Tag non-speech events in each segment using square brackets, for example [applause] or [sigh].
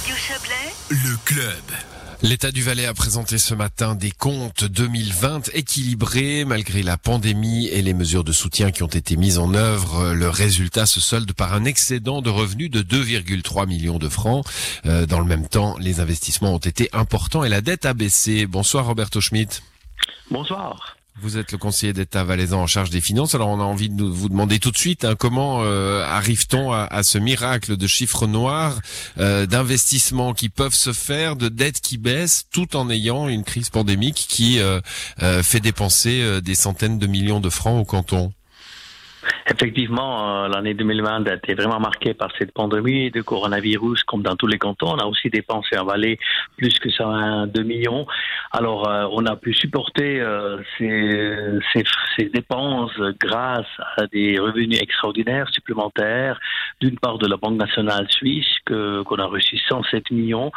Radio Chablais, Le club. L'État du Valais a présenté ce matin des comptes 2020 équilibrés malgré la pandémie et les mesures de soutien qui ont été mises en œuvre. Le résultat se solde par un excédent de revenus de 2,3 millions de francs. Euh, dans le même temps, les investissements ont été importants et la dette a baissé. Bonsoir Roberto Schmidt. Bonsoir. Vous êtes le conseiller d'État valaisan en charge des finances. Alors on a envie de vous demander tout de suite hein, comment euh, arrive-t-on à, à ce miracle de chiffres noirs, euh, d'investissements qui peuvent se faire, de dettes qui baissent, tout en ayant une crise pandémique qui euh, fait dépenser des centaines de millions de francs au canton? Effectivement, euh, l'année 2020 a été vraiment marquée par cette pandémie de coronavirus, comme dans tous les cantons. On a aussi dépensé en Valais plus que 102 millions. Alors, euh, on a pu supporter euh, ces, dépenses grâce à des revenus extraordinaires supplémentaires, d'une part de la Banque nationale suisse, qu'on a reçu 107 millions,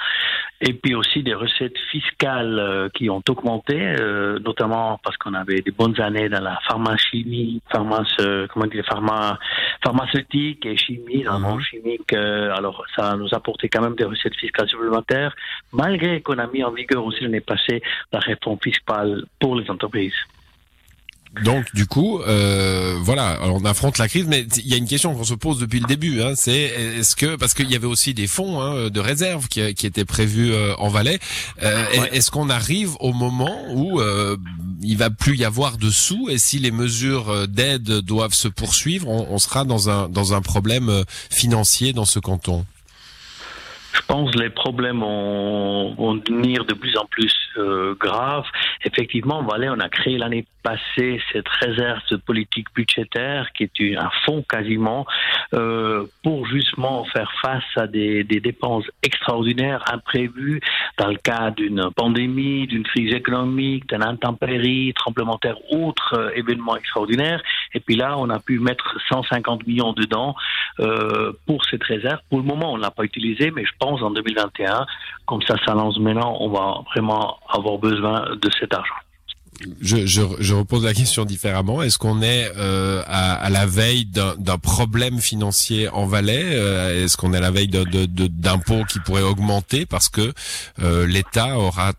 et puis aussi des recettes fiscales qui ont augmenté, notamment parce qu'on avait des bonnes années dans la pharmachimie, pharmace, euh, comment dire, pharma, pharmaceutique et chimie, dans monde chimique. euh, alors, ça nous a apporté quand même des recettes fiscales supplémentaires, malgré qu'on a mis en vigueur aussi l'année passée la réforme fiscale pour les entreprises. Donc du coup, euh, voilà, on affronte la crise, mais il y a une question qu'on se pose depuis le début, hein, c'est est-ce que parce qu'il y avait aussi des fonds hein, de réserve qui, qui étaient prévus euh, en Valais, euh, Ouais. est-ce qu'on arrive au moment où euh, il va plus y avoir de sous et si les mesures euh, d'aide doivent se poursuivre, on, on sera dans un dans un problème euh, financier dans ce canton? Je pense que les problèmes vont, vont devenir de plus en plus euh, graves. Effectivement, en Valais, on a créé l'année passée cette réserve de politique budgétaire qui est un fonds quasiment euh, pour justement faire face à des, dépenses extraordinaires imprévues dans le cas d'une pandémie, d'une crise économique, d'un intempérie, tremblement de terre, autres euh, événements extraordinaires. Et puis là, on a pu mettre 150 millions dedans euh, pour cette réserve. Pour le moment, on ne l'a pas utilisé, mais je pense en 2021, comme ça s'annonce maintenant, on va vraiment avoir besoin de cet Je, je, je repose la question différemment. Est-ce qu'on est euh, à, la veille d'un problème financier en Valais Euh, Est-ce qu'on est à la veille d'impôts qui pourraient augmenter parce que euh, l'État aura,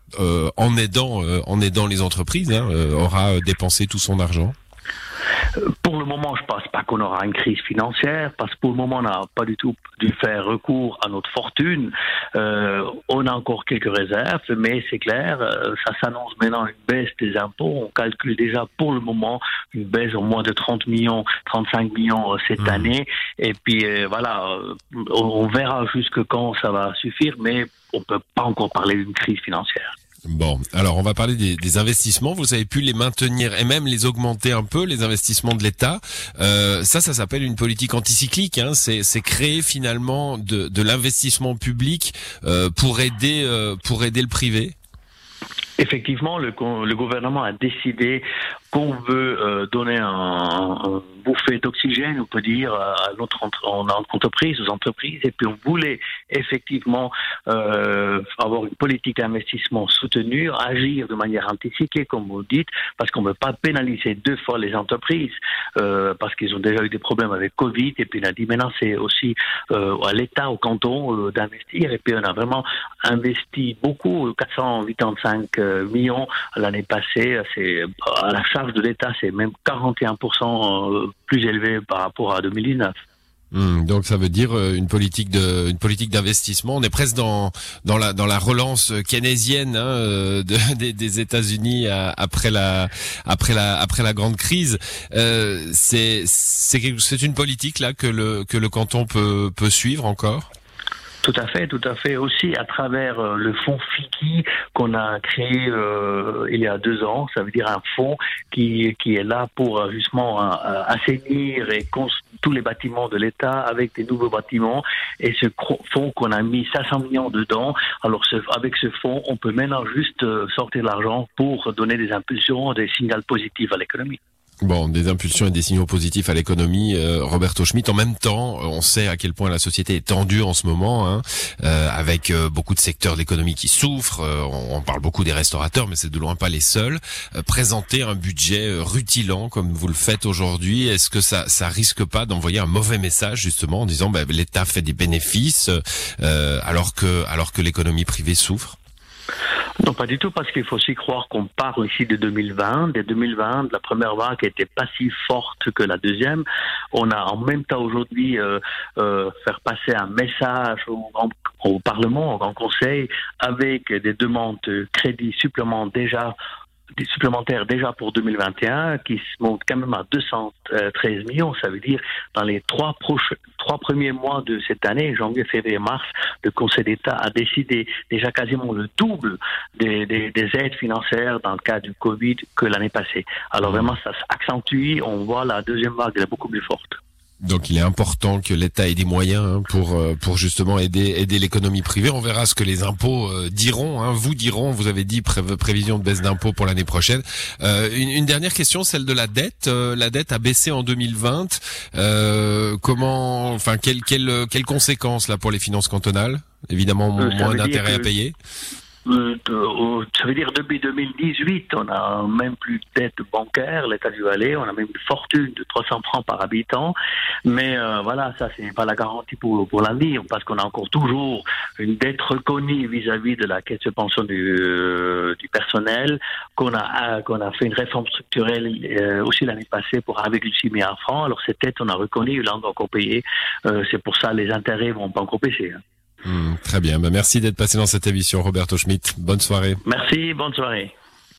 en aidant, en aidant les entreprises, hein, aura dépensé tout son argent? Pour le moment, je pense pas qu'on aura une crise financière, parce que pour le moment, on n'a pas du tout dû faire recours à notre fortune. Euh, on a encore quelques réserves, mais c'est clair, euh, ça s'annonce maintenant une baisse des impôts. On calcule déjà pour le moment une baisse au moins de 30 millions, 35 millions euh, cette Mhm. année. Et puis euh, voilà, euh, on, on verra jusque quand ça va suffire, mais on peut pas encore parler d'une crise financière. Bon, alors on va parler des, investissements. Vous avez pu les maintenir et même les augmenter un peu, les investissements de l'État. Euh, ça, ça s'appelle une politique anticyclique. Hein. C'est, créer finalement de, l'investissement public euh, pour aider euh, pour aider le privé. Effectivement, le, gouvernement a décidé qu'on veut donner un, un d'oxygène, on peut dire, à notre entre- en- en entreprise, aux entreprises, et puis on voulait effectivement euh, avoir une politique d'investissement soutenue, agir de manière anticyclique, comme vous dites, parce qu'on ne veut pas pénaliser deux fois les entreprises, euh, parce qu'ils ont déjà eu des problèmes avec Covid, et puis on a dit maintenant c'est aussi euh, à l'État, au canton, euh, d'investir, et puis on a vraiment investi beaucoup, 485 euh, millions l'année passée. C'est à la charge de l'État, c'est même 41% euh, plus élevé par rapport à 2019. Hmm, donc ça veut dire euh, une politique de une politique d'investissement. On est presque dans dans la dans la relance keynésienne hein, euh, de- [laughs] des, des États-Unis après la après la après la grande crise. Euh, c'est c'est une politique là que le que le canton peut peut suivre encore? Tout à fait, tout à fait. Aussi à travers euh, le fonds FIKI qu'on a créé euh, il y a deux ans, ça veut dire un fonds qui, qui est là pour euh, justement assainir et tous les bâtiments de l'État avec des nouveaux bâtiments. Et ce fonds qu'on a mis 500 millions dedans, alors avec ce fonds, on peut maintenant juste sortir l'argent pour donner des impulsions, des signaux positifs à l'économie. Bon, des impulsions et des signaux positifs à l'économie. Euh, Roberto Schmitt, en même temps, on sait à quel point la société est tendue en ce moment, hein, euh, avec euh, beaucoup de secteurs de l'économie qui souffrent. on, parle beaucoup des restaurateurs, mais c'est de loin pas les seuls. présenter un budget rutilant comme vous le faites aujourd'hui, est-ce que ça, ça risque pas d'envoyer un mauvais message justement en disant bah, l'État fait des bénéfices alors que alors que l'économie privée souffre? Non, pas du tout, parce qu'il faut aussi croire qu'on parle ici de 2020, de 2020, de la première vague n'était pas si forte que la deuxième. On a en même temps aujourd'hui euh, euh, faire passer un message au, au Parlement, au Grand Conseil, avec des demandes de crédit supplémentaires déjà des supplémentaires déjà pour 2021 qui se montent quand même à 213 millions. Ça veut dire dans les trois, proches, trois premiers mois de cette année, janvier, février, mars, le Conseil d'État a décidé déjà quasiment le double des, des, des, aides financières dans le cas du Covid que l'année passée. Alors mmh. vraiment, ça s'accentue. On voit la deuxième vague, elle est beaucoup plus forte. Donc il est important que l'État ait des moyens hein, pour euh, pour justement aider aider l'économie privée. On verra ce que les impôts euh, diront. Hein, vous diront. Vous avez dit prévision de baisse d'impôts pour l'année prochaine. Euh, une, une, dernière question, celle de la dette. la dette a baissé en 2020. comment, enfin, quelles quelles quelles conséquences là pour les finances cantonales? Évidemment, moins d'intérêts à payer. Euh, ça veut dire depuis 2018, on a même plus de dette bancaire, l'État du Valais, on a même une fortune de 300 francs par habitant. Mais euh, voilà, ça c'est pas la garantie pour pour l'avenir, parce qu'on a encore toujours une dette reconnue vis-à-vis de la caisse de pension du, euh, du personnel, qu'on a qu'on a fait une réforme structurelle aussi l'année passée pour 1,6 milliard de francs. Alors cette dette, on a reconnu, là on doit encore payer. c'est pour ça les intérêts vont pas encore baisser. Hein. Hmm, très bien. Bah, merci d'être passé dans cette émission, Roberto Schmidt. Bonne soirée. Merci, bonne soirée.